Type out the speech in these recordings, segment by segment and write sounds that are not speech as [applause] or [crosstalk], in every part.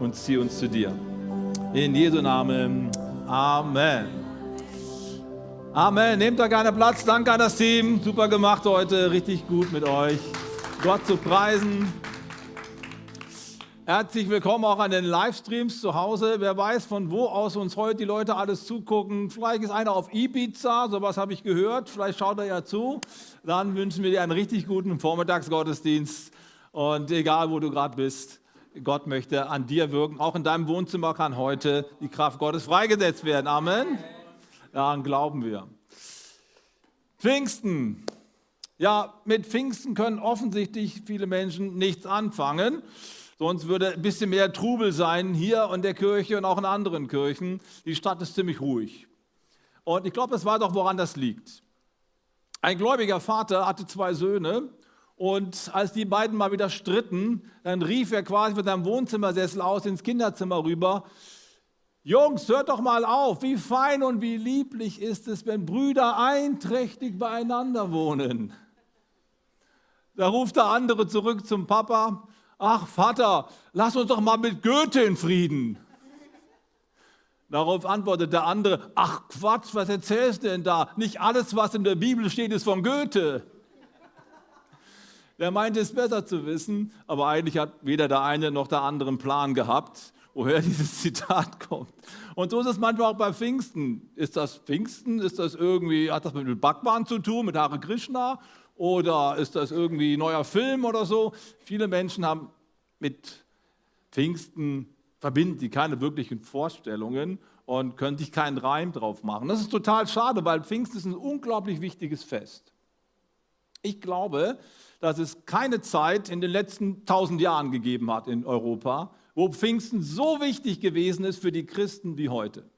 und zieh uns zu dir. In Jesu Namen. Amen. Amen. Nehmt da gerne Platz. Danke an das Team. Super gemacht heute. Richtig gut mit euch. Gott zu preisen. Herzlich willkommen auch an den Livestreams zu Hause. Wer weiß, von wo aus uns heute die Leute alles zugucken. Vielleicht ist einer auf Ibiza, sowas habe ich gehört. Vielleicht schaut er ja zu. Dann wünschen wir dir einen richtig guten Vormittagsgottesdienst. Und egal, wo du gerade bist, Gott möchte an dir wirken. Auch in deinem Wohnzimmer kann heute die Kraft Gottes freigesetzt werden. Amen. Daran glauben wir. Pfingsten. Ja, mit Pfingsten können offensichtlich viele Menschen nichts anfangen. Sonst würde ein bisschen mehr Trubel sein hier in der Kirche und auch in anderen Kirchen. Die Stadt ist ziemlich ruhig. Und ich glaube, es war doch, woran das liegt. Ein gläubiger Vater hatte zwei Söhne und als die beiden mal wieder stritten, dann rief er quasi mit seinem Wohnzimmersessel aus ins Kinderzimmer rüber. Jungs, hört doch mal auf, wie fein und wie lieblich ist es, wenn Brüder einträchtig beieinander wohnen. Da ruft der andere zurück zum Papa, ach Vater, lass uns doch mal mit Goethe in Frieden. Darauf antwortet der andere, ach Quatsch, was erzählst du denn da? Nicht alles, was in der Bibel steht, ist von Goethe. Der meinte es besser zu wissen, aber eigentlich hat weder der eine noch der andere einen Plan gehabt, woher [laughs] dieses Zitat kommt. Und so ist es manchmal auch bei Pfingsten. Ist das Pfingsten? Ist das irgendwie, hat das mit Bhagwan zu tun, mit Hare Krishna? Oder ist das irgendwie ein neuer Film oder so? Viele Menschen haben mit Pfingsten verbinden die keine wirklichen Vorstellungen und können sich keinen Reim drauf machen. Das ist total schade, weil Pfingsten ist ein unglaublich wichtiges Fest. Ich glaube, dass es keine Zeit in den letzten tausend Jahren gegeben hat in Europa, wo Pfingsten so wichtig gewesen ist für die Christen wie heute.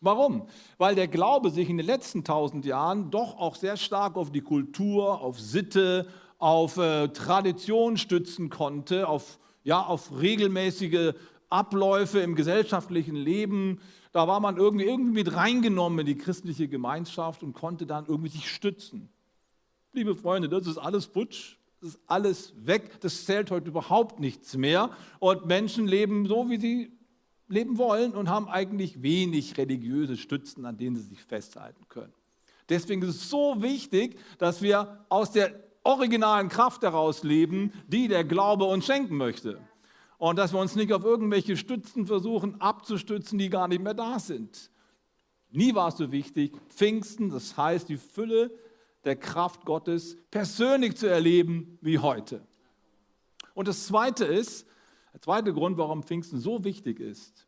Warum? Weil der Glaube sich in den letzten tausend Jahren doch auch sehr stark auf die Kultur, auf Sitte, auf äh, Tradition stützen konnte, auf, ja, auf regelmäßige Abläufe im gesellschaftlichen Leben. Da war man irgendwie, irgendwie mit reingenommen in die christliche Gemeinschaft und konnte dann irgendwie sich stützen. Liebe Freunde, das ist alles futsch, das ist alles weg, das zählt heute überhaupt nichts mehr. Und Menschen leben so, wie sie leben wollen und haben eigentlich wenig religiöse Stützen, an denen sie sich festhalten können. Deswegen ist es so wichtig, dass wir aus der originalen Kraft heraus leben, die der Glaube uns schenken möchte. Und dass wir uns nicht auf irgendwelche Stützen versuchen abzustützen, die gar nicht mehr da sind. Nie war es so wichtig, Pfingsten, das heißt die Fülle der Kraft Gottes persönlich zu erleben wie heute. Und das Zweite ist, der zweite Grund, warum Pfingsten so wichtig ist.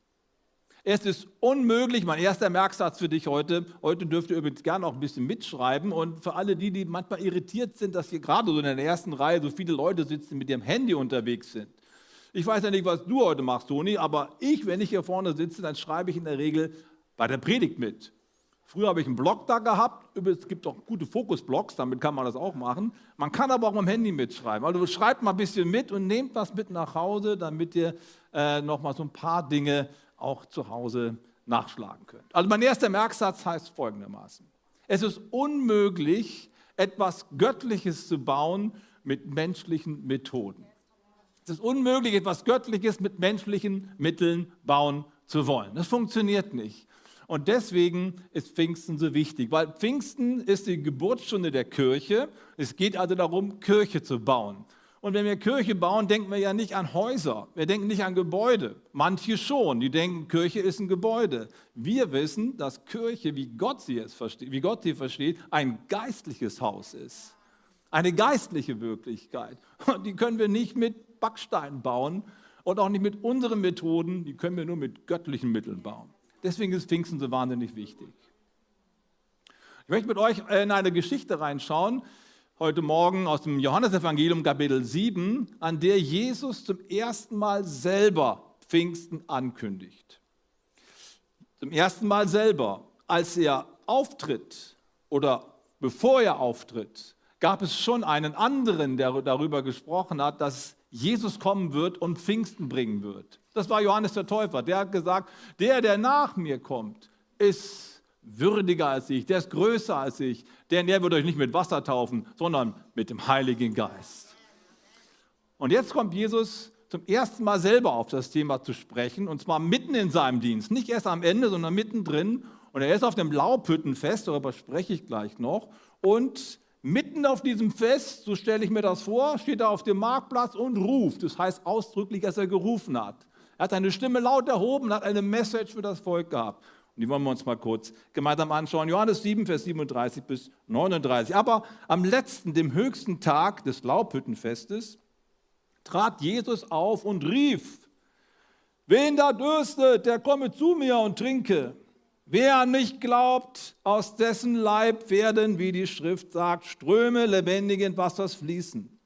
Es ist unmöglich, mein erster Merksatz für dich heute, heute dürft ihr übrigens gerne auch ein bisschen mitschreiben und für alle die, die manchmal irritiert sind, dass hier gerade so in der ersten Reihe so viele Leute sitzen, die mit ihrem Handy unterwegs sind. Ich weiß ja nicht, was du heute machst, Toni, aber ich, wenn ich hier vorne sitze, dann schreibe ich in der Regel bei der Predigt mit. Früher habe ich einen Blog da gehabt. Es gibt auch gute Fokusblogs, damit kann man das auch machen. Man kann aber auch dem Handy mitschreiben. Also schreibt mal ein bisschen mit und nehmt was mit nach Hause, damit ihr äh, noch mal so ein paar Dinge auch zu Hause nachschlagen könnt. Also mein erster Merksatz heißt folgendermaßen. Es ist unmöglich, etwas Göttliches zu bauen mit menschlichen Methoden. Es ist unmöglich, etwas Göttliches mit menschlichen Mitteln bauen zu wollen. Das funktioniert nicht. Und deswegen ist Pfingsten so wichtig, weil Pfingsten ist die Geburtsstunde der Kirche. Es geht also darum, Kirche zu bauen. Und wenn wir Kirche bauen, denken wir ja nicht an Häuser, wir denken nicht an Gebäude. Manche schon, die denken, Kirche ist ein Gebäude. Wir wissen, dass Kirche, wie Gott sie, es versteht, wie Gott sie versteht, ein geistliches Haus ist. Eine geistliche Wirklichkeit. Und die können wir nicht mit Backsteinen bauen und auch nicht mit unseren Methoden, die können wir nur mit göttlichen Mitteln bauen. Deswegen ist Pfingsten so wahnsinnig wichtig. Ich möchte mit euch in eine Geschichte reinschauen, heute Morgen aus dem Johannesevangelium Kapitel 7, an der Jesus zum ersten Mal selber Pfingsten ankündigt. Zum ersten Mal selber, als er auftritt oder bevor er auftritt, gab es schon einen anderen, der darüber gesprochen hat, dass Jesus kommen wird und Pfingsten bringen wird. Das war Johannes der Täufer. Der hat gesagt, der, der nach mir kommt, ist würdiger als ich, der ist größer als ich, denn der wird euch nicht mit Wasser taufen, sondern mit dem Heiligen Geist. Und jetzt kommt Jesus zum ersten Mal selber auf das Thema zu sprechen, und zwar mitten in seinem Dienst. Nicht erst am Ende, sondern mittendrin. Und er ist auf dem Laubhüttenfest, darüber spreche ich gleich noch. Und mitten auf diesem Fest, so stelle ich mir das vor, steht er auf dem Marktplatz und ruft. Das heißt ausdrücklich, dass er gerufen hat. Er hat seine Stimme laut erhoben, hat eine Message für das Volk gehabt. Und die wollen wir uns mal kurz gemeinsam anschauen. Johannes 7, Vers 37 bis 39. Aber am letzten, dem höchsten Tag des Laubhüttenfestes, trat Jesus auf und rief, wen da dürstet, der komme zu mir und trinke. Wer an mich glaubt, aus dessen Leib werden, wie die Schrift sagt, Ströme lebendigen Wassers fließen.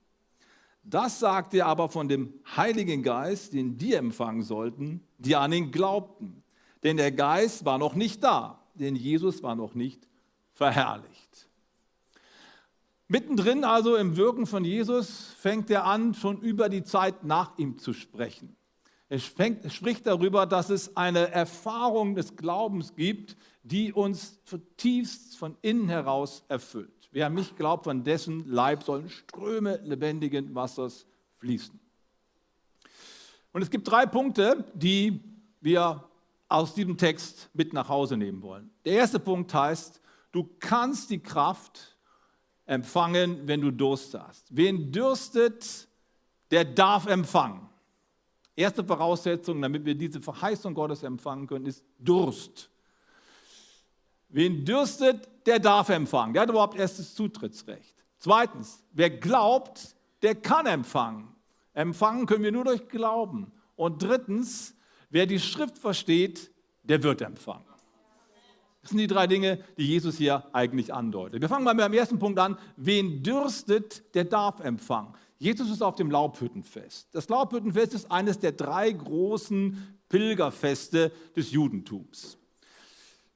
Das sagt er aber von dem Heiligen Geist, den die empfangen sollten, die an ihn glaubten. Denn der Geist war noch nicht da, denn Jesus war noch nicht verherrlicht. Mittendrin also im Wirken von Jesus fängt er an, schon über die Zeit nach ihm zu sprechen. Er spricht darüber, dass es eine Erfahrung des Glaubens gibt, die uns zutiefst von innen heraus erfüllt. Wer an mich glaubt, von dessen Leib sollen Ströme lebendigen Wassers fließen. Und es gibt drei Punkte, die wir aus diesem Text mit nach Hause nehmen wollen. Der erste Punkt heißt, du kannst die Kraft empfangen, wenn du Durst hast. Wen dürstet, der darf empfangen. Erste Voraussetzung, damit wir diese Verheißung Gottes empfangen können, ist Durst. Wen dürstet, der darf empfangen. Der hat überhaupt erstes Zutrittsrecht. Zweitens, wer glaubt, der kann empfangen. Empfangen können wir nur durch Glauben. Und drittens, wer die Schrift versteht, der wird empfangen. Das sind die drei Dinge, die Jesus hier eigentlich andeutet. Wir fangen mal mit dem ersten Punkt an. Wen dürstet, der darf empfangen. Jesus ist auf dem Laubhüttenfest. Das Laubhüttenfest ist eines der drei großen Pilgerfeste des Judentums.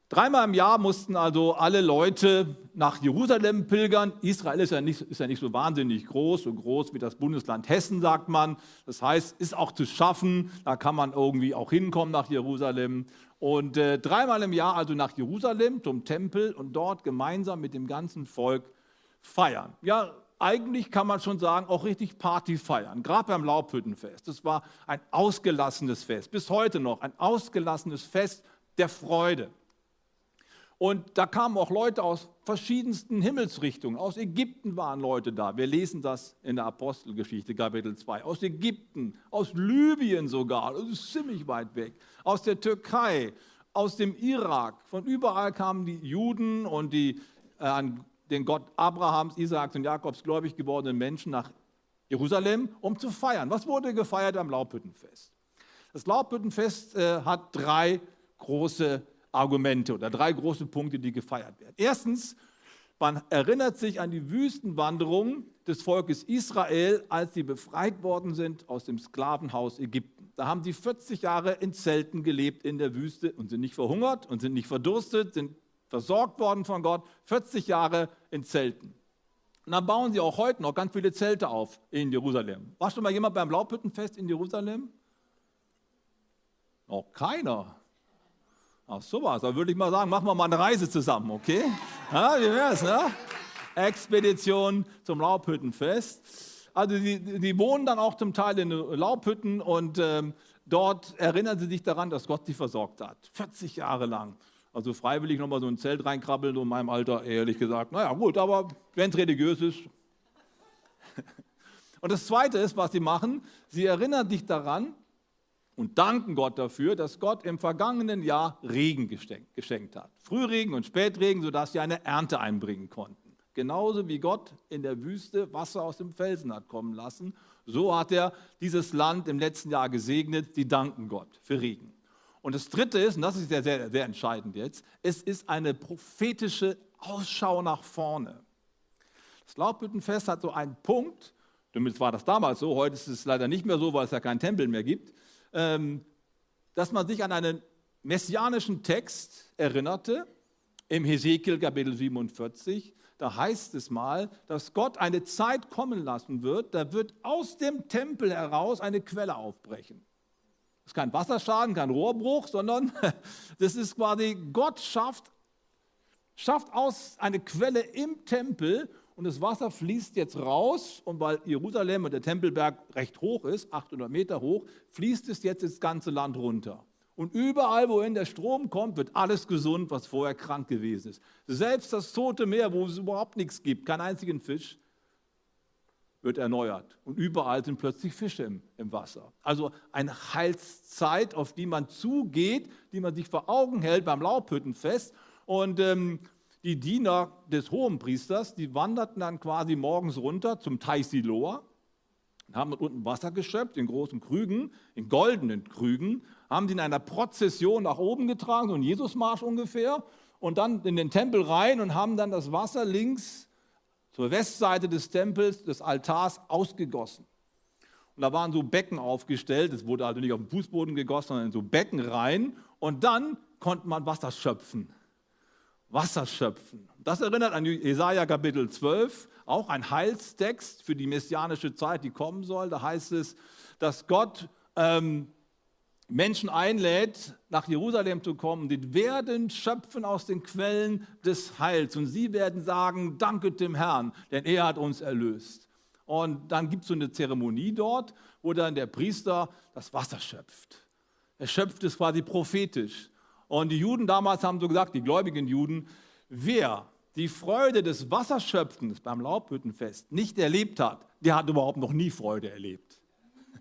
Dreimal im Jahr mussten also alle Leute nach Jerusalem pilgern. Israel ist ja, nicht, ist ja nicht so wahnsinnig groß, so groß wie das Bundesland Hessen, sagt man. Das heißt, ist auch zu schaffen, da kann man irgendwie auch hinkommen nach Jerusalem. Und äh, dreimal im Jahr also nach Jerusalem zum Tempel und dort gemeinsam mit dem ganzen Volk feiern. Ja, eigentlich kann man schon sagen, auch richtig Party feiern, gerade beim Laubhüttenfest. Das war ein ausgelassenes Fest, bis heute noch ein ausgelassenes Fest der Freude. Und da kamen auch Leute aus verschiedensten Himmelsrichtungen. Aus Ägypten waren Leute da. Wir lesen das in der Apostelgeschichte, Kapitel 2. Aus Ägypten, aus Libyen sogar, das ist ziemlich weit weg. Aus der Türkei, aus dem Irak. Von überall kamen die Juden und die äh, an den Gott Abrahams, Isaaks und Jakobs gläubig gewordenen Menschen nach Jerusalem, um zu feiern. Was wurde gefeiert am Laubhüttenfest? Das Laubhüttenfest äh, hat drei große Argumente oder drei große Punkte, die gefeiert werden. Erstens, man erinnert sich an die Wüstenwanderung des Volkes Israel, als sie befreit worden sind aus dem Sklavenhaus Ägypten. Da haben sie 40 Jahre in Zelten gelebt in der Wüste und sind nicht verhungert und sind nicht verdurstet, sind versorgt worden von Gott. 40 Jahre in Zelten. Und dann bauen sie auch heute noch ganz viele Zelte auf in Jerusalem. War schon mal jemand beim Laubhüttenfest in Jerusalem? Noch keiner. Ach, sowas. Da würde ich mal sagen, machen wir mal eine Reise zusammen, okay? Ja, wie wär's, ne? Expedition zum Laubhüttenfest. Also die, die wohnen dann auch zum Teil in Laubhütten und ähm, dort erinnern sie sich daran, dass Gott sie versorgt hat. 40 Jahre lang. Also freiwillig nochmal so ein Zelt reinkrabbeln, so in meinem Alter, ehrlich gesagt. Naja, gut, aber wenn es religiös ist. [laughs] Und das Zweite ist, was sie machen, sie erinnern dich daran, und danken Gott dafür, dass Gott im vergangenen Jahr Regen geschenkt hat. Frühregen und Spätregen, sodass sie eine Ernte einbringen konnten. Genauso wie Gott in der Wüste Wasser aus dem Felsen hat kommen lassen, so hat er dieses Land im letzten Jahr gesegnet. Sie danken Gott für Regen. Und das Dritte ist, und das ist sehr, sehr, sehr entscheidend jetzt, es ist eine prophetische Ausschau nach vorne. Das Laubbüttenfest hat so einen Punkt, zumindest war das damals so, heute ist es leider nicht mehr so, weil es ja keinen Tempel mehr gibt, dass man sich an einen messianischen Text erinnerte, im Hesekiel Kapitel 47. Da heißt es mal, dass Gott eine Zeit kommen lassen wird, da wird aus dem Tempel heraus eine Quelle aufbrechen. Das ist kein Wasserschaden, kein Rohrbruch, sondern [laughs] das ist quasi, Gott schafft, schafft aus eine Quelle im Tempel und das Wasser fließt jetzt raus und weil Jerusalem und der Tempelberg recht hoch ist, 800 Meter hoch, fließt es jetzt ins ganze Land runter. Und überall, wohin der Strom kommt, wird alles gesund, was vorher krank gewesen ist. Selbst das Tote Meer, wo es überhaupt nichts gibt, keinen einzigen Fisch, wird erneuert. Und überall sind plötzlich Fische im, im, Wasser. Also eine Heilszeit, auf die man zugeht, die man sich vor Augen hält beim Laubhüttenfest. Und ähm, die Diener des Hohenpriesters, die wanderten dann quasi morgens runter zum Teich Siloa, haben unten Wasser geschöpft in großen Krügen, in goldenen Krügen, haben die in einer Prozession nach oben getragen, so ein Jesusmarsch ungefähr, und dann in den Tempel rein und haben dann das Wasser links zur Westseite des Tempels, des Altars ausgegossen. Und da waren so Becken aufgestellt, es wurde also nicht auf den Fußboden gegossen, sondern in so Becken rein und dann konnte man Wasser schöpfen. Wasser schöpfen. Das erinnert an Jesaja Kapitel 12, auch ein Heilstext für die messianische Zeit, die kommen soll. Da heißt es, dass Gott ähm, Menschen einlädt, nach Jerusalem zu kommen. Die werden schöpfen aus den Quellen des Heils und sie werden sagen, danke dem Herrn, denn er hat uns erlöst. Und dann gibt es so eine Zeremonie dort, wo dann der Priester das Wasser schöpft. Er schöpft es quasi prophetisch. Und die Juden damals haben so gesagt, die gläubigen Juden, wer die Freude des Wasserschöpfens beim Laubhüttenfest nicht erlebt hat, der hat überhaupt noch nie Freude erlebt. [laughs]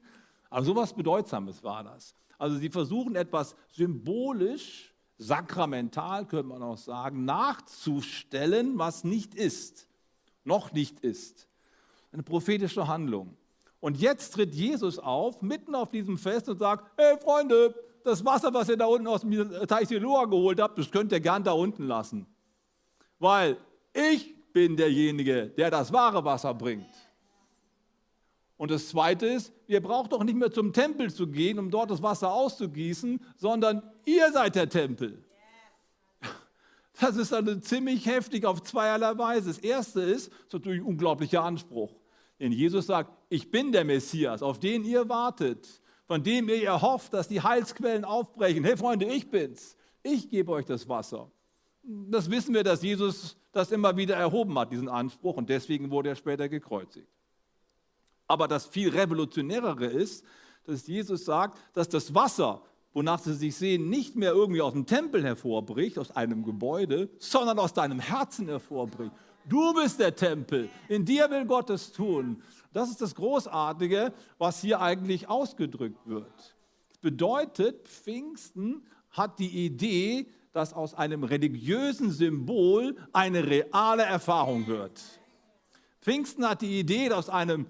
Also sowas Bedeutsames war das. Also sie versuchen etwas symbolisch, sakramental könnte man auch sagen, nachzustellen, was nicht ist, noch nicht ist. Eine prophetische Handlung. Und jetzt tritt Jesus auf, mitten auf diesem Fest und sagt, hey Freunde, das Wasser, was ihr da unten aus dem Teich Siloa geholt habt, das könnt ihr gern da unten lassen. Weil ich bin derjenige, der das wahre Wasser bringt. Und das Zweite ist, ihr braucht doch nicht mehr zum Tempel zu gehen, um dort das Wasser auszugießen, sondern ihr seid der Tempel. [laughs] Das ist also ziemlich heftig auf zweierlei Weise. Das Erste ist, das ist natürlich ein unglaublicher Anspruch. Denn Jesus sagt, ich bin der Messias, auf den ihr wartet von dem ihr erhofft, dass die Heilsquellen aufbrechen. Hey Freunde, ich bin's. Ich gebe euch das Wasser. Das wissen wir, dass Jesus das immer wieder erhoben hat, diesen Anspruch, und deswegen wurde er später gekreuzigt. Aber das viel revolutionärere ist, dass Jesus sagt, dass das Wasser, wonach sie sich sehen, nicht mehr irgendwie aus dem Tempel hervorbricht, aus einem Gebäude, sondern aus deinem Herzen hervorbricht. Du bist der Tempel. In dir will Gott es tun. Das ist das Großartige, was hier eigentlich ausgedrückt wird. Das bedeutet, Pfingsten hat die Idee, dass aus einem religiösen Symbol eine reale Erfahrung wird. Pfingsten hat die Idee, dass aus einem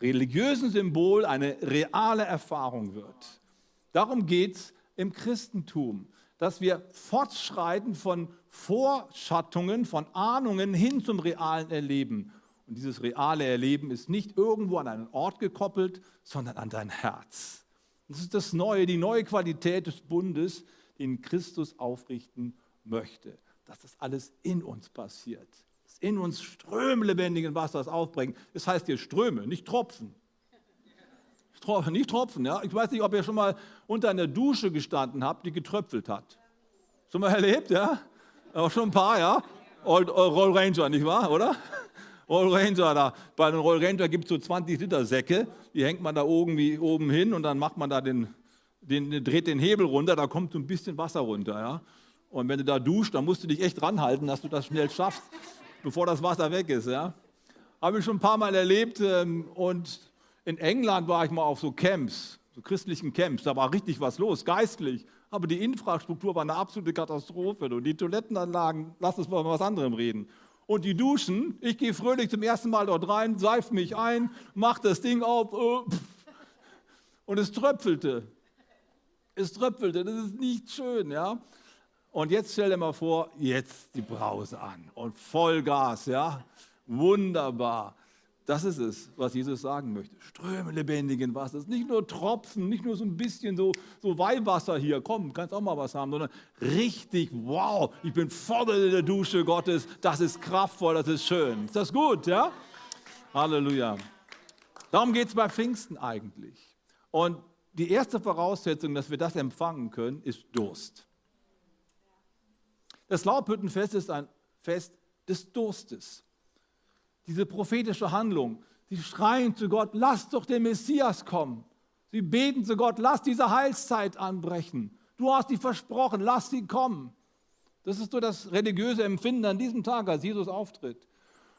religiösen Symbol eine reale Erfahrung wird. Darum geht es im Christentum, dass wir fortschreiten von Vorschattungen, von Ahnungen hin zum realen Erleben. Und dieses reale Erleben ist nicht irgendwo an einen Ort gekoppelt, sondern an dein Herz. Das ist das Neue, die neue Qualität des Bundes, den Christus aufrichten möchte. Dass das alles in uns passiert. Dass in uns Ströme lebendigen Wassers aufbringen. Das heißt hier Ströme, nicht Tropfen. Nicht Tropfen, ja. Ich weiß nicht, ob ihr schon mal unter einer Dusche gestanden habt, die getröpfelt hat. Schon mal erlebt, ja? Aber schon ein paar, ja? Old, Old Roll Ranger, nicht wahr, oder? [laughs] Roll Ranger, da, bei den Roll Ranger gibt es so 20 Liter Säcke, die hängt man da irgendwie oben hin und dann macht man da den, den, dreht den Hebel runter, da kommt so ein bisschen Wasser runter. Ja? Und wenn du da duschst, dann musst du dich echt ranhalten, dass du das schnell schaffst, bevor das Wasser weg ist. Ja? Habe ich schon ein paar Mal erlebt ähm, und in England war ich mal auf so Camps, so christlichen Camps, da war richtig was los, geistlich. Aber die Infrastruktur war eine absolute Katastrophe. Und die Toilettenanlagen, lass uns mal was anderem reden und die duschen. Ich gehe fröhlich zum ersten Mal dort rein, seife mich ein, mache das Ding auf äh, und es tröpfelte. Es tröpfelte, das ist nicht schön, ja. Und jetzt stell dir mal vor, jetzt die Brause an und Vollgas, ja. Wunderbar. Das ist es, was Jesus sagen möchte. Ströme lebendigen Wassers. Nicht nur Tropfen, nicht nur so ein bisschen so, so Weihwasser hier. Komm, kannst auch mal was haben, sondern richtig, wow, ich bin voll in der Dusche Gottes. Das ist kraftvoll, das ist schön. Ist das gut, ja? Halleluja. Darum geht es bei Pfingsten eigentlich. Und die erste Voraussetzung, dass wir das empfangen können, ist Durst. Das Laubhüttenfest ist ein Fest des Durstes. Diese prophetische Handlung. Sie schreien zu Gott, lass doch den Messias kommen. Sie beten zu Gott, lass diese Heilszeit anbrechen. Du hast sie versprochen, lass sie kommen. Das ist so das religiöse Empfinden an diesem Tag, als Jesus auftritt.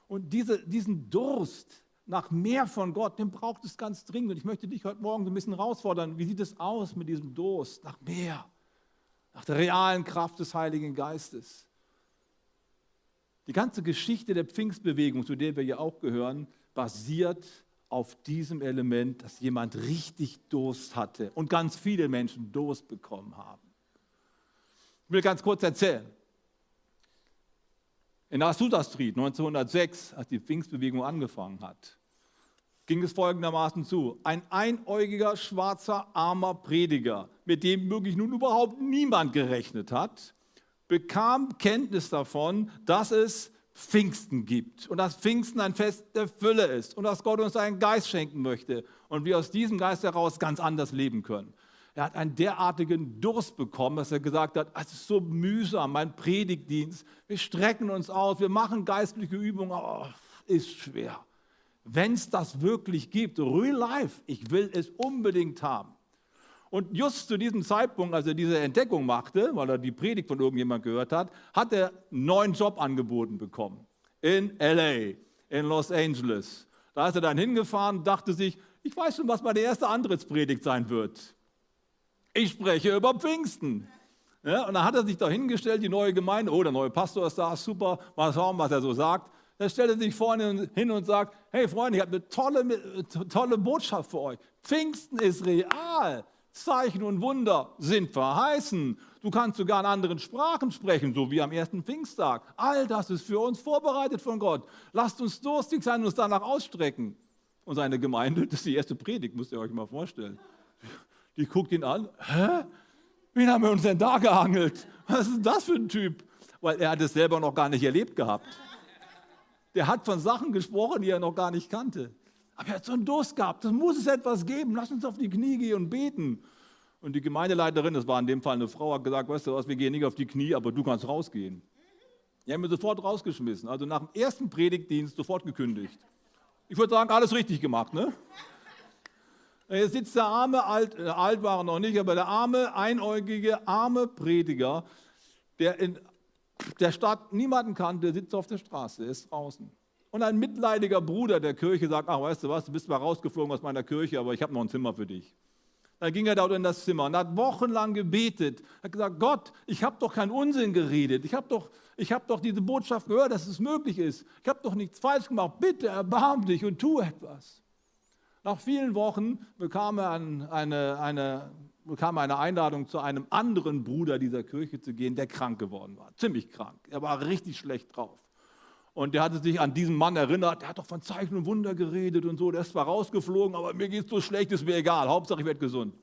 Und diese, diesen Durst nach mehr von Gott, den braucht es ganz dringend. Und ich möchte dich heute Morgen so ein bisschen herausfordern. Wie sieht es aus mit diesem Durst nach mehr? Nach der realen Kraft des Heiligen Geistes. Die ganze Geschichte der Pfingstbewegung, zu der wir ja auch gehören, basiert auf diesem Element, dass jemand richtig Durst hatte und ganz viele Menschen Durst bekommen haben. Ich will ganz kurz erzählen. In Azusa Street 1906, als die Pfingstbewegung angefangen hat, ging es folgendermaßen zu. Ein einäugiger, schwarzer, armer Prediger, mit dem wirklich nun überhaupt niemand gerechnet hat, bekam Kenntnis davon, dass es Pfingsten gibt und dass Pfingsten ein Fest der Fülle ist und dass Gott uns einen Geist schenken möchte und wir aus diesem Geist heraus ganz anders leben können. Er hat einen derartigen Durst bekommen, dass er gesagt hat, es ist so mühsam, mein Predigtdienst, wir strecken uns aus, wir machen geistliche Übungen, oh, ist schwer. Wenn es das wirklich gibt, real life, ich will es unbedingt haben. Und just zu diesem Zeitpunkt, als er diese Entdeckung machte, weil er die Predigt von irgendjemand gehört hat, hat er einen neuen Job angeboten bekommen. In LA, in Los Angeles. Da ist er dann hingefahren dachte sich, ich weiß schon, was meine erste Antrittspredigt sein wird. Ich spreche über Pfingsten. Ja, und dann hat er sich da hingestellt, die neue Gemeinde, oh, der neue Pastor ist da, super, mal schauen, was er so sagt. Dann stellt er sich vorne hin und sagt, hey Freunde, ich habe eine tolle, tolle Botschaft für euch. Pfingsten ist real. Zeichen und Wunder sind verheißen. Du kannst sogar in anderen Sprachen sprechen, so wie am ersten Pfingsttag. All das ist für uns vorbereitet von Gott. Lasst uns durstig sein und uns danach ausstrecken. Und seine Gemeinde, das ist die erste Predigt, müsst ihr euch mal vorstellen. Die guckt ihn an. Hä? Wen haben wir uns denn da gehangelt? Was ist das für ein Typ? Weil er hat es selber noch gar nicht erlebt gehabt. Der hat von Sachen gesprochen, die er noch gar nicht kannte. Aber er hat so einen Durst gehabt, das muss es etwas geben, lass uns auf die Knie gehen und beten. Und die Gemeindeleiterin, das war in dem Fall eine Frau, hat gesagt, weißt du was, wir gehen nicht auf die Knie, aber du kannst rausgehen. Die haben ihn sofort rausgeschmissen, also nach dem ersten Predigtdienst sofort gekündigt. Ich würde sagen, alles richtig gemacht, ne? Jetzt sitzt der arme, alt, äh, alt war er noch nicht, aber der arme, einäugige, arme Prediger, der in der Stadt niemanden kannte, sitzt auf der Straße, ist draußen. Und ein mitleidiger Bruder der Kirche sagt, ach weißt du was, du bist mal rausgeflogen aus meiner Kirche, aber ich habe noch ein Zimmer für dich. Dann ging er dort in das Zimmer und hat wochenlang gebetet, hat gesagt, Gott, ich habe doch keinen Unsinn geredet, ich habe doch, hab doch diese Botschaft gehört, dass es möglich ist, ich habe doch nichts falsch gemacht, bitte erbarm dich und tu etwas. Nach vielen Wochen bekam er eine, eine, bekam eine Einladung zu einem anderen Bruder dieser Kirche zu gehen, der krank geworden war, ziemlich krank, er war richtig schlecht drauf. Und der hatte sich an diesen Mann erinnert, der hat doch von Zeichen und Wunder geredet und so, der ist zwar rausgeflogen, aber mir geht es so schlecht, ist mir egal, Hauptsache ich werde gesund.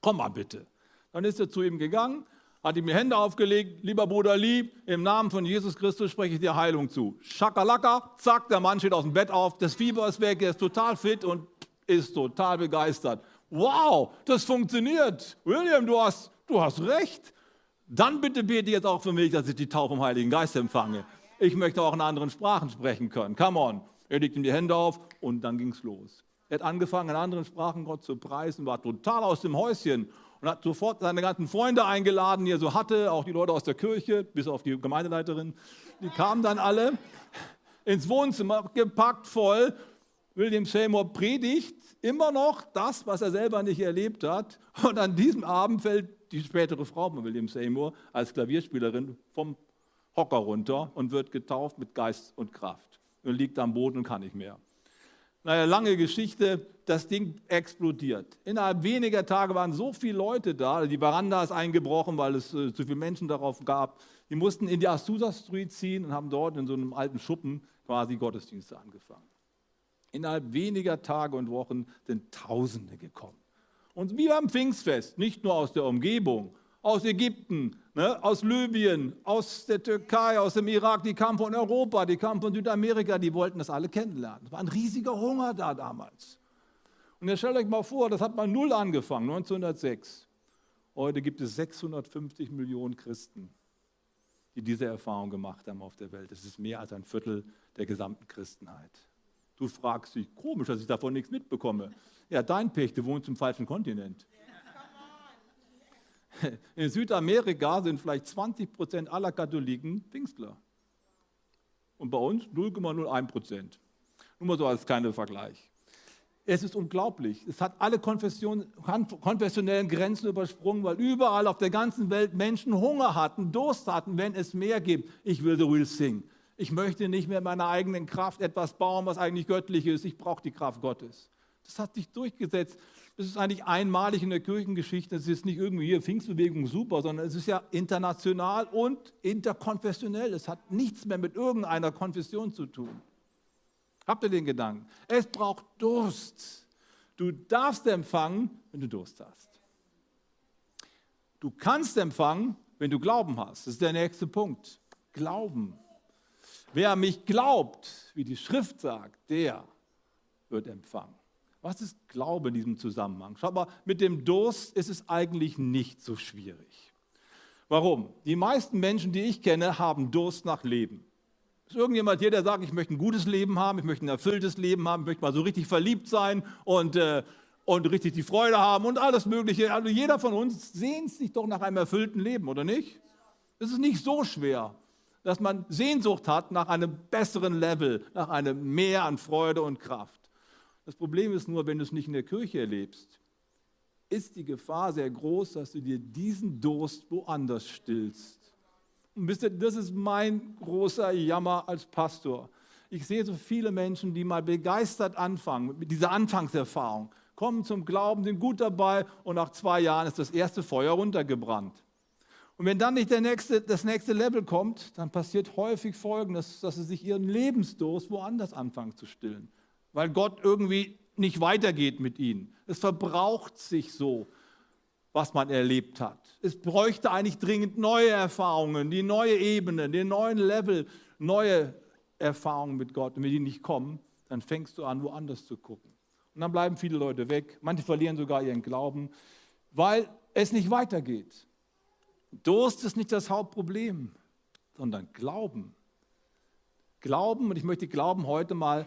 Komm mal bitte. Dann ist er zu ihm gegangen, hat ihm die Hände aufgelegt, lieber Bruder Lieb, im Namen von Jesus Christus spreche ich dir Heilung zu. Schakalaka, zack, der Mann steht aus dem Bett auf, das Fieber ist weg, er ist total fit und ist total begeistert. Wow, das funktioniert. William, du hast, du hast recht. Dann bitte bete jetzt auch für mich, dass ich die Taufe vom Heiligen Geist empfange ich möchte auch in anderen Sprachen sprechen können. Come on. Er legt ihm die Hände auf und dann ging es los. Er hat angefangen, in anderen Sprachen Gott zu preisen, war total aus dem Häuschen und hat sofort seine ganzen Freunde eingeladen, die er so hatte, auch die Leute aus der Kirche, bis auf die Gemeindeleiterin. Die kamen dann alle ins Wohnzimmer, gepackt voll. William Seymour predigt immer noch das, was er selber nicht erlebt hat. Und an diesem Abend fällt die spätere Frau von William Seymour als Klavierspielerin vom Hocker runter und wird getauft mit Geist und Kraft und liegt am Boden und kann nicht mehr. Naja, lange Geschichte, das Ding explodiert. Innerhalb weniger Tage waren so viele Leute da, die Veranda ist eingebrochen, weil es äh, zu viele Menschen darauf gab. Die mussten in die Azusa Street ziehen und haben dort in so einem alten Schuppen quasi Gottesdienste angefangen. Innerhalb weniger Tage und Wochen sind Tausende gekommen. Und wie beim Pfingstfest, nicht nur aus der Umgebung, aus Ägypten, ne, aus Libyen, aus der Türkei, aus dem Irak, die kamen von Europa, die kamen von Südamerika, die wollten das alle kennenlernen. Es war ein riesiger Hunger da damals. Und jetzt stellt euch mal vor, das hat mal null angefangen, 1906. Heute gibt es 650 Millionen Christen. die diese Erfahrung gemacht haben auf der Welt. Das ist mehr als ein Viertel der gesamten Christenheit. Du fragst dich, komisch, dass ich davon nichts mitbekomme. Ja, dein Pech, du wohnst im falschen Kontinent. In Südamerika sind vielleicht 20 Prozent aller Katholiken Pfingstler. Und bei uns 0,01 Prozent. Nur mal so als kleiner Vergleich. Es ist unglaublich. Es hat alle konfessionellen Grenzen übersprungen, weil überall auf der ganzen Welt Menschen Hunger hatten, Durst hatten, wenn es mehr gibt. Ich will the real thing. Ich möchte nicht mehr in meiner eigenen Kraft etwas bauen, was eigentlich göttlich ist. Ich brauche die Kraft Gottes. Das hat sich durchgesetzt. Das ist eigentlich einmalig in der Kirchengeschichte. Es ist nicht irgendwie hier Pfingstbewegung super, sondern es ist ja international und interkonfessionell. Es hat nichts mehr mit irgendeiner Konfession zu tun. Habt ihr den Gedanken? Es braucht Durst. Du darfst empfangen, wenn du Durst hast. Du kannst empfangen, wenn du Glauben hast. Das ist der nächste Punkt. Glauben. Wer mich glaubt, wie die Schrift sagt, der wird empfangen. Was ist Glaube in diesem Zusammenhang? Schau mal, mit dem Durst ist es eigentlich nicht so schwierig. Warum? Die meisten Menschen, die ich kenne, haben Durst nach Leben. Ist irgendjemand hier, der sagt, ich möchte ein gutes Leben haben, ich möchte ein erfülltes Leben haben, ich möchte mal so richtig verliebt sein und, äh, und richtig die Freude haben und alles Mögliche. Also jeder von uns sehnt sich doch nach einem erfüllten Leben, oder nicht? Es ist nicht so schwer, dass man Sehnsucht hat nach einem besseren Level, nach einem Mehr an Freude und Kraft. Das Problem ist nur, wenn du es nicht in der Kirche erlebst, ist die Gefahr sehr groß, dass du dir diesen Durst woanders stillst. Und wisst ihr, das ist mein großer Jammer als Pastor. Ich sehe so viele Menschen, die mal begeistert anfangen, mit dieser Anfangserfahrung, kommen zum Glauben, sind gut dabei und nach zwei Jahren ist das erste Feuer runtergebrannt. Und wenn dann nicht nächste, das nächste Level kommt, dann passiert häufig Folgendes, dass sie sich ihren Lebensdurst woanders anfangen zu stillen, weil Gott irgendwie nicht weitergeht mit ihnen. Es verbraucht sich so was man erlebt hat. Es bräuchte eigentlich dringend neue Erfahrungen, die neue Ebene, den neuen Level, neue Erfahrungen mit Gott. Und wenn die nicht kommen, dann fängst du an, woanders zu gucken. Und dann bleiben viele Leute weg. Manche verlieren sogar ihren Glauben, weil es nicht weitergeht. Durst ist nicht das Hauptproblem, sondern Glauben. Glauben, und ich möchte Glauben heute mal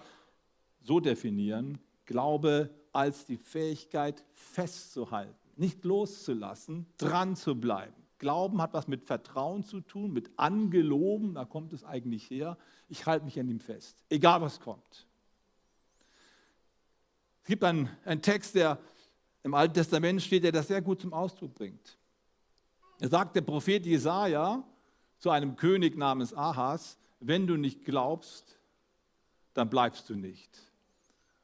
so definieren, Glaube als die Fähigkeit festzuhalten nicht loszulassen, dran zu bleiben. Glauben hat was mit Vertrauen zu tun, mit Angeloben, da kommt es eigentlich her. Ich halte mich an ihm fest, egal was kommt. Es gibt einen, einen Text, der im Alten Testament steht, der das sehr gut zum Ausdruck bringt. Er sagt der Prophet Jesaja zu einem König namens Ahas: Wenn du nicht glaubst, dann bleibst du nicht.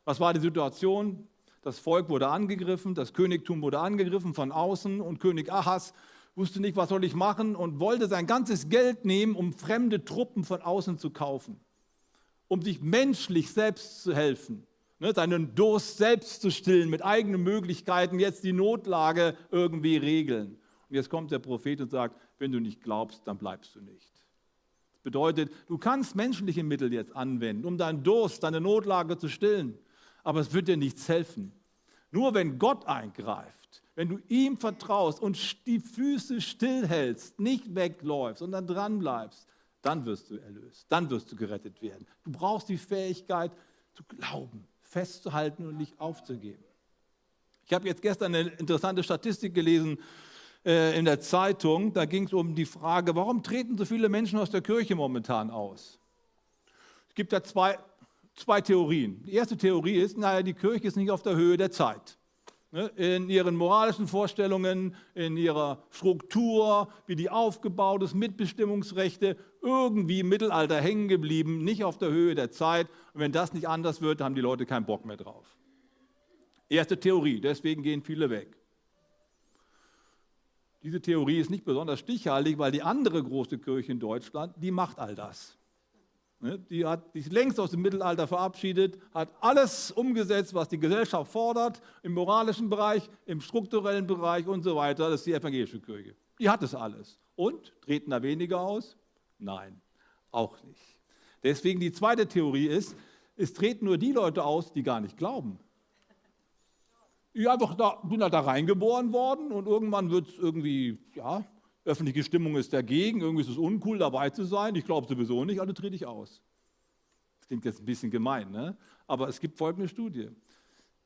Was war die Situation? Das Volk wurde angegriffen, das Königtum wurde angegriffen von außen und König Ahas wusste nicht, was soll ich machen und wollte sein ganzes Geld nehmen, um fremde Truppen von außen zu kaufen, um sich menschlich selbst zu helfen, ne, seinen Durst selbst zu stillen, mit eigenen Möglichkeiten jetzt die Notlage irgendwie regeln. Und jetzt kommt der Prophet und sagt, wenn du nicht glaubst, dann bleibst du nicht. Das bedeutet, du kannst menschliche Mittel jetzt anwenden, um deinen Durst, deine Notlage zu stillen aber es wird dir nichts helfen. Nur wenn Gott eingreift, wenn du ihm vertraust und die Füße stillhältst, nicht wegläufst, sondern dran bleibst, dann wirst du erlöst, dann wirst du gerettet werden. Du brauchst die Fähigkeit zu glauben, festzuhalten und nicht aufzugeben. Ich habe jetzt gestern eine interessante Statistik gelesen äh, in der Zeitung. Da ging es um die Frage, warum treten so viele Menschen aus der Kirche momentan aus? Es gibt da zwei zwei Theorien. Die erste Theorie ist, naja, die Kirche ist nicht auf der Höhe der Zeit. Ne, in ihren moralischen Vorstellungen, in ihrer Struktur, wie die aufgebaut ist, Mitbestimmungsrechte, irgendwie im Mittelalter hängen geblieben, nicht auf der Höhe der Zeit. Und wenn das nicht anders wird, haben die Leute keinen Bock mehr drauf. Erste Theorie, deswegen gehen viele weg. Diese Theorie ist nicht besonders stichhaltig, weil die andere große Kirche in Deutschland, die macht all das. Ne, die hat sich längst aus dem Mittelalter verabschiedet, hat alles umgesetzt, was die Gesellschaft fordert, im moralischen Bereich, im strukturellen Bereich und so weiter. Das ist die evangelische Kirche. Die hat es alles. Und treten da weniger aus? Nein, auch nicht. Deswegen die zweite Theorie ist, es treten nur die Leute aus, die gar nicht glauben. Die einfach da, sind halt da reingeboren worden und irgendwann wird es irgendwie, ja, öffentliche Stimmung ist dagegen, irgendwie ist es uncool, dabei zu sein. Ich glaube sowieso nicht, also trete ich aus. Das klingt jetzt ein bisschen gemein, ne? aber es gibt folgende Studie.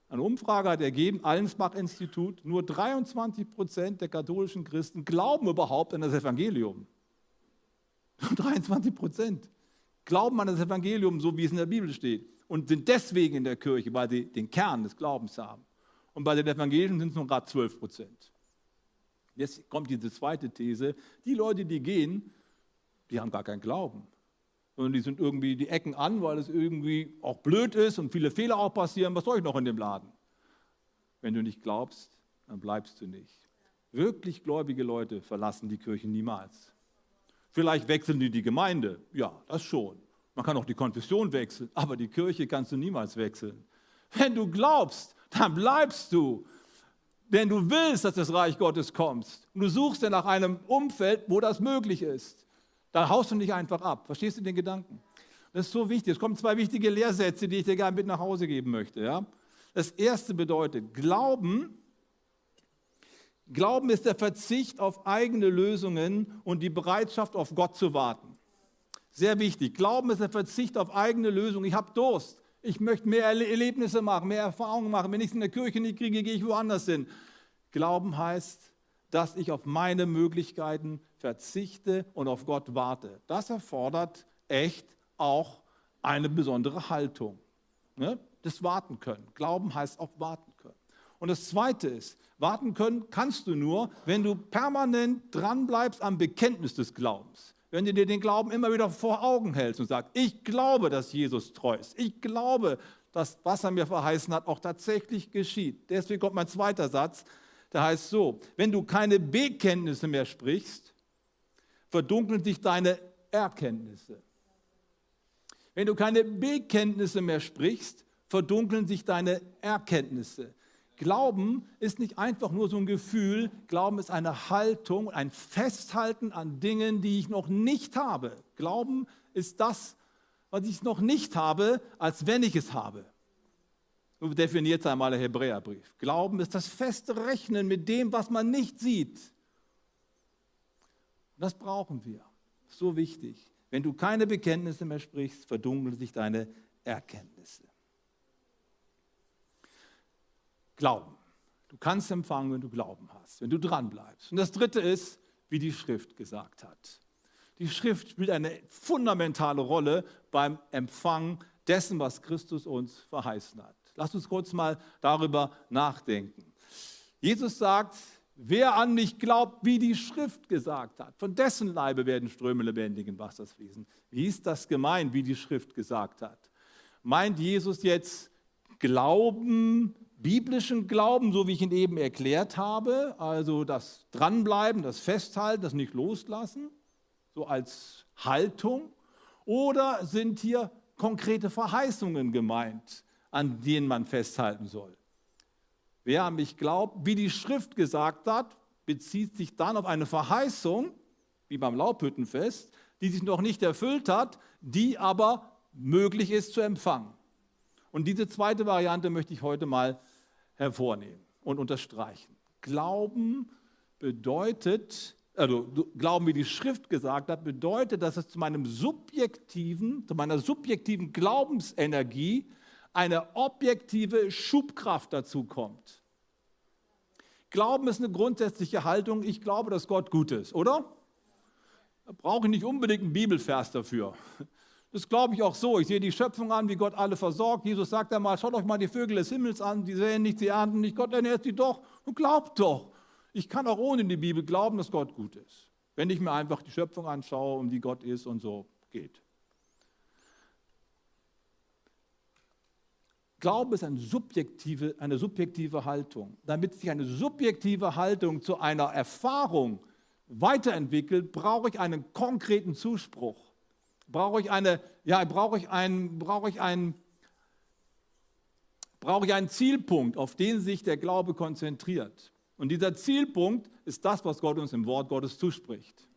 Eine Umfrage hat ergeben, Allensbach-Institut, nur 23 Prozent der katholischen Christen glauben überhaupt an das Evangelium. 23 Prozent glauben an das Evangelium, so wie es in der Bibel steht, und sind deswegen in der Kirche, weil sie den Kern des Glaubens haben. Und bei den Evangelien sind es nur gerade 12 Prozent. Jetzt kommt diese zweite These. Die Leute, die gehen, die haben gar keinen Glauben. Sondern die sind irgendwie die Ecken an, weil es irgendwie auch blöd ist und viele Fehler auch passieren. Was soll ich noch in dem Laden? Wenn du nicht glaubst, dann bleibst du nicht. Wirklich gläubige Leute verlassen die Kirche niemals. Vielleicht wechseln die die Gemeinde. Ja, das schon. Man kann auch die Konfession wechseln, aber die Kirche kannst du niemals wechseln. Wenn du glaubst, dann bleibst du. Wenn du willst, dass das Reich Gottes kommt und du suchst ja nach einem Umfeld, wo das möglich ist, dann haust du nicht einfach ab. Verstehst du den Gedanken? Das ist so wichtig. Es kommen zwei wichtige Lehrsätze, die ich dir gerne mit nach Hause geben möchte. Ja? Das erste bedeutet, Glauben Glauben ist der Verzicht auf eigene Lösungen und die Bereitschaft, auf Gott zu warten. Sehr wichtig. Glauben ist der Verzicht auf eigene Lösungen. Ich habe Durst. Ich möchte mehr Erlebnisse machen, mehr Erfahrungen machen. Wenn ich es in der Kirche nicht kriege, gehe ich woanders hin. Glauben heißt, dass ich auf meine Möglichkeiten verzichte und auf Gott warte. Das erfordert echt auch eine besondere Haltung. Ne? Das Warten können. Glauben heißt auch warten können. Und das Zweite ist, warten können kannst du nur, wenn du permanent dranbleibst am Bekenntnis des Glaubens. Wenn du dir den Glauben immer wieder vor Augen hältst und sagst, ich glaube, dass Jesus treu ist. Ich glaube, dass was er mir verheißen hat, auch tatsächlich geschieht. Deswegen kommt mein zweiter Satz, der heißt so, wenn du keine Bekenntnisse mehr sprichst, verdunkeln sich deine Erkenntnisse. Wenn du keine Bekenntnisse mehr sprichst, verdunkeln sich deine Erkenntnisse. Glauben ist nicht einfach nur so ein Gefühl, Glauben ist eine Haltung, ein Festhalten an Dingen, die ich noch nicht habe. Glauben ist das, was ich noch nicht habe, als wenn ich es habe. So definiert es einmal der Hebräerbrief. Glauben ist das feste Rechnen mit dem, was man nicht sieht. Das brauchen wir. So wichtig. Wenn du keine Bekenntnisse mehr sprichst, verdunkeln sich deine Erkenntnisse. Glauben. Du kannst empfangen, wenn du Glauben hast, wenn du dran bleibst. Und das dritte ist, wie die Schrift gesagt hat. Die Schrift spielt eine fundamentale Rolle beim Empfang dessen, was Christus uns verheißen hat. Lass uns kurz mal darüber nachdenken. Jesus sagt, wer an mich glaubt, wie die Schrift gesagt hat, von dessen Leibe werden Ströme lebendigen Wassers fließen. Wie ist das gemeint, wie die Schrift gesagt hat? Meint Jesus jetzt Glauben biblischen Glauben, so wie ich ihn eben erklärt habe, also das Dranbleiben, das Festhalten, das nicht loslassen, so als Haltung, oder sind hier konkrete Verheißungen gemeint, an denen man festhalten soll? Wer an mich glaubt, wie die Schrift gesagt hat, bezieht sich dann auf eine Verheißung, wie beim Laubhüttenfest, die sich noch nicht erfüllt hat, die aber möglich ist zu empfangen. Und diese zweite Variante möchte ich heute mal hervornehmen und unterstreichen. Glauben bedeutet, also Glauben, wie die Schrift gesagt hat, bedeutet, dass es zu meinem subjektiven, zu meiner subjektiven Glaubensenergie eine objektive Schubkraft dazu kommt. Glauben ist eine grundsätzliche Haltung, ich glaube, dass Gott gut ist, oder? Da brauche ich nicht unbedingt einen Bibelvers dafür. Das glaube ich auch so. Ich sehe die Schöpfung an, wie Gott alle versorgt. Jesus sagt einmal, schaut euch mal die Vögel des Himmels an, die sehen nicht, sie ernten nicht. Gott ernährt sie doch und glaubt doch. Ich kann auch ohne die Bibel glauben, dass Gott gut ist. Wenn ich mir einfach die Schöpfung anschaue und wie Gott ist und so geht. Glaube ist eine subjektive, eine subjektive Haltung. Damit sich eine subjektive Haltung zu einer Erfahrung weiterentwickelt, brauche ich einen konkreten Zuspruch brauche ich eine, ja, brauche ich einen, brauche ich einen, brauche ich einen Zielpunkt, auf den sich der Glaube konzentriert. Und dieser Zielpunkt ist das, was Gott uns im Wort Gottes zuspricht.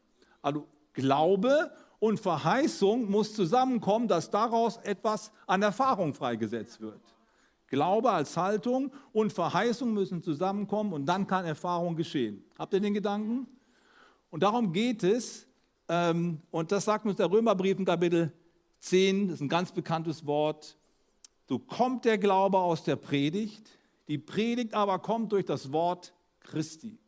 Also Glaube und Verheißung muss zusammenkommen, dass daraus etwas an Erfahrung freigesetzt wird. Glaube als Haltung und Verheißung müssen zusammenkommen und dann kann Erfahrung geschehen. Habt ihr den Gedanken? Und darum geht es. Ähm, und das sagt uns der Römerbrief in Kapitel 10, das ist ein ganz bekanntes Wort. So kommt der Glaube aus der Predigt, die Predigt aber kommt durch das Wort Christi.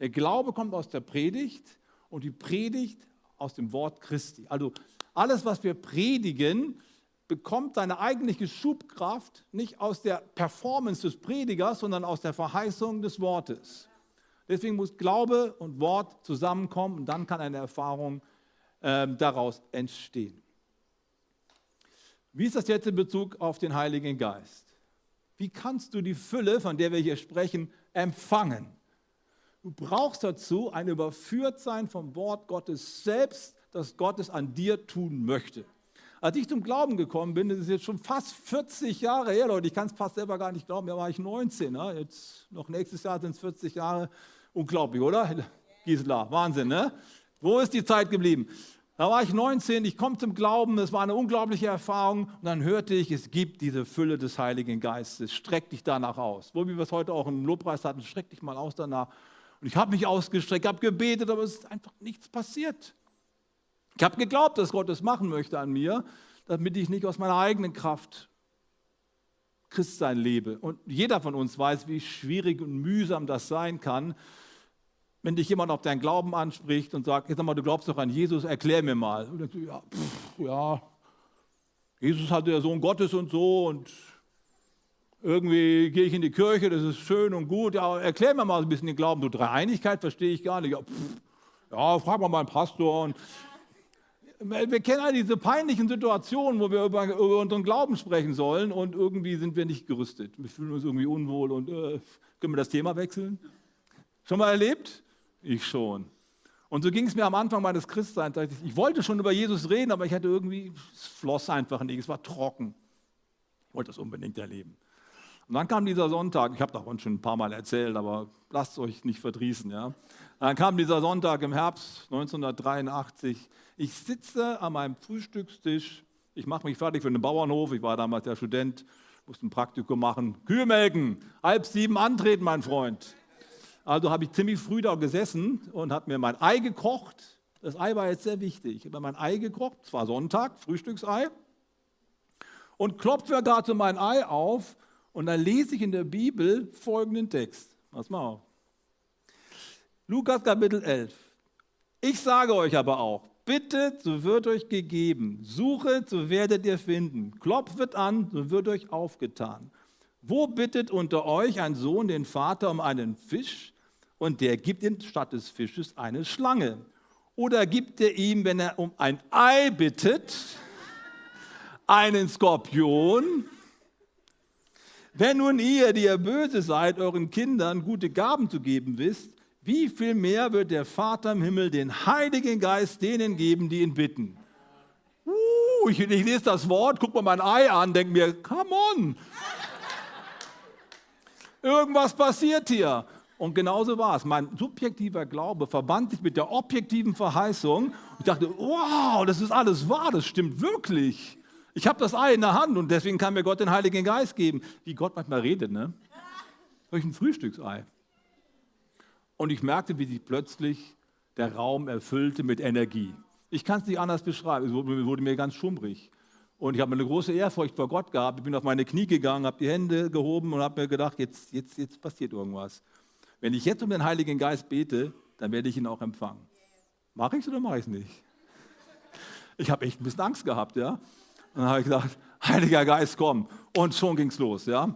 Der Glaube kommt aus der Predigt und die Predigt aus dem Wort Christi. Also alles, was wir predigen, bekommt seine eigentliche Schubkraft nicht aus der Performance des Predigers, sondern aus der Verheißung des Wortes. Deswegen muss Glaube und Wort zusammenkommen und dann kann eine Erfahrung äh, daraus entstehen. Wie ist das jetzt in Bezug auf den Heiligen Geist? Wie kannst du die Fülle, von der wir hier sprechen, empfangen? Du brauchst dazu ein Überführtsein vom Wort Gottes selbst, das Gott es an dir tun möchte. Als ich zum Glauben gekommen bin, das ist jetzt schon fast 40 Jahre her, Leute, ich kann es fast selber gar nicht glauben, da war ich 19, ne? jetzt noch nächstes Jahr sind es 40 Jahre, unglaublich, oder? Gisela, Wahnsinn, ne? Wo ist die Zeit geblieben? Da war ich 19, ich komme zum Glauben, es war eine unglaubliche Erfahrung und dann hörte ich, es gibt diese Fülle des Heiligen Geistes, streck dich danach aus. Wo wir es heute auch im Lobpreis hatten, streck dich mal aus danach. Und ich habe mich ausgestreckt, habe gebetet, aber es ist einfach nichts passiert. Ich habe geglaubt, dass Gott es machen möchte an mir, damit ich nicht aus meiner eigenen Kraft Christsein lebe. Und jeder von uns weiß, wie schwierig und mühsam das sein kann, wenn dich jemand auf deinen Glauben anspricht und sagt, jetzt mal, du glaubst doch an Jesus, erklär mir mal. Und du, ja, pff, ja, Jesus hatte der Sohn Gottes und so und irgendwie gehe ich in die Kirche, das ist schön und gut. Ja, erklär mir mal ein bisschen den Glauben. Du Dreieinigkeit verstehe ich gar nicht. Ja, pff, ja frag mal meinen Pastor. Und wir kennen all diese peinlichen Situationen, wo wir über, über, unseren Glauben sprechen sollen und irgendwie sind wir nicht gerüstet. Wir fühlen uns irgendwie unwohl und äh, können wir das Thema wechseln? Schon mal erlebt? Ich schon. Und so ging es mir am Anfang meines Christseins. Ich wollte schon über Jesus reden, aber ich hatte irgendwie, es floss einfach nicht, es war trocken. Ich wollte das unbedingt erleben. Und dann kam dieser Sonntag, ich habe davon schon ein paar Mal erzählt, aber lasst euch nicht verdrießen. Ja. Dann kam dieser Sonntag im Herbst 1983. Ich sitze an meinem Frühstückstisch, ich mache mich fertig für den Bauernhof, ich war damals der Student, musste ein Praktikum machen. Kühe melken, halb sieben antreten, mein Freund. Also habe ich ziemlich früh da gesessen und habe mir mein Ei gekocht. Das Ei war jetzt sehr wichtig. Ich habe mir mein Ei gekocht, es war Sonntag, Frühstücksei. Und klopfe dazu mein Ei auf und dann lese ich in der Bibel folgenden Text. Pass mal auf. Lukas Kapitel 11. Ich sage euch aber auch, bittet, so wird euch gegeben. Suchet, so werdet ihr finden. Klopft an, so wird euch aufgetan. Wo bittet unter euch ein Sohn den Vater um einen Fisch und der gibt ihm statt des Fisches eine Schlange? Oder gibt er ihm, wenn er um ein Ei bittet, einen Skorpion? Wenn nun ihr, die ihr böse seid, euren Kindern gute Gaben zu geben wisst, wie viel mehr wird der Vater im Himmel den Heiligen Geist denen geben, die ihn bitten? Uh, ich, ich lese das Wort, guck mal mein Ei an, denke mir, come on. Irgendwas passiert hier. Und genauso war es. Mein subjektiver Glaube verband sich mit der objektiven Verheißung. Ich dachte, wow, das ist alles wahr, das stimmt wirklich. Ich habe das Ei in der Hand und deswegen kann mir Gott den Heiligen Geist geben. Wie Gott manchmal redet, ne? Durch ein Frühstücksei. Und ich merkte, wie sich plötzlich der Raum erfüllte mit Energie. Ich kann es nicht anders beschreiben. Es wurde, wurde mir ganz schummrig. Und ich habe eine große Ehrfurcht vor Gott gehabt. Ich bin auf meine Knie gegangen, habe die Hände gehoben und habe mir gedacht, jetzt, jetzt, jetzt passiert irgendwas. Wenn ich jetzt um den Heiligen Geist bete, dann werde ich ihn auch empfangen. Mache ich es oder mache ich es nicht? Ich habe echt ein bisschen Angst gehabt, ja. Dann habe ich gesagt, [laughs] Heiliger Geist, komm. Und schon ging es los, ja.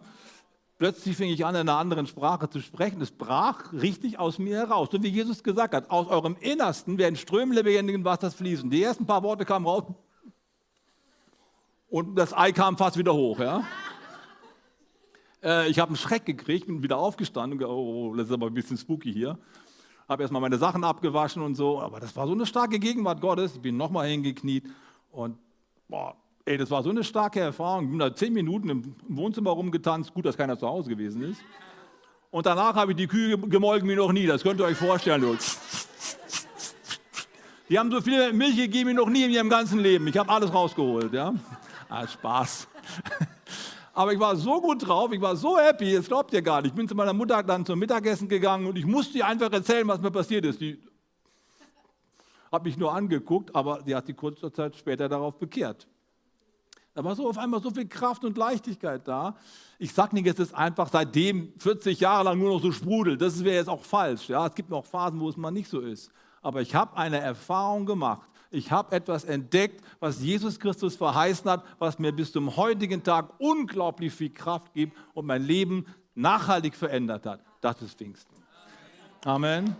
Plötzlich fing ich an, in einer anderen Sprache zu sprechen. Es brach richtig aus mir heraus. So wie Jesus gesagt hat, aus eurem Innersten werden Ströme lebendigen Wassers fließen. Die ersten paar Worte kamen raus und das Ei kam fast wieder hoch, ja. Äh, ich habe einen Schreck gekriegt, bin wieder aufgestanden. Oh, das ist aber ein bisschen spooky hier. Habe erstmal meine Sachen abgewaschen und so. Aber das war so eine starke Gegenwart Gottes. Ich bin nochmal hingekniet und boah, ey, das war so eine starke Erfahrung. Ich bin da zehn Minuten im Wohnzimmer rumgetanzt. Gut, dass keiner zu Hause gewesen ist. Und danach habe ich die Kühe gemolken wie noch nie. Das könnt ihr euch vorstellen. Die haben so viel Milch gegeben wie noch nie in ihrem ganzen Leben. Ich habe alles rausgeholt. Ja? Ah, Spaß. [laughs] Aber ich war so gut drauf, ich war so happy, das glaubt ihr gar nicht. Ich bin zu meiner Mutter dann zum Mittagessen gegangen und ich musste ihr einfach erzählen, was mir passiert ist. Die, hat mich nur angeguckt, aber sie hat sich kurze Zeit später darauf bekehrt. Da war so auf einmal so viel Kraft und Leichtigkeit da. Ich sage nicht, es ist einfach seitdem 40 Jahre lang nur noch so sprudelt. Das wäre jetzt auch falsch. Ja, es gibt noch Phasen, wo es mal nicht so ist. Aber ich habe eine Erfahrung gemacht. Ich habe etwas entdeckt, was Jesus Christus verheißen hat, was mir bis zum heutigen Tag unglaublich viel Kraft gibt und mein Leben nachhaltig verändert hat. Das ist Pfingsten. Amen.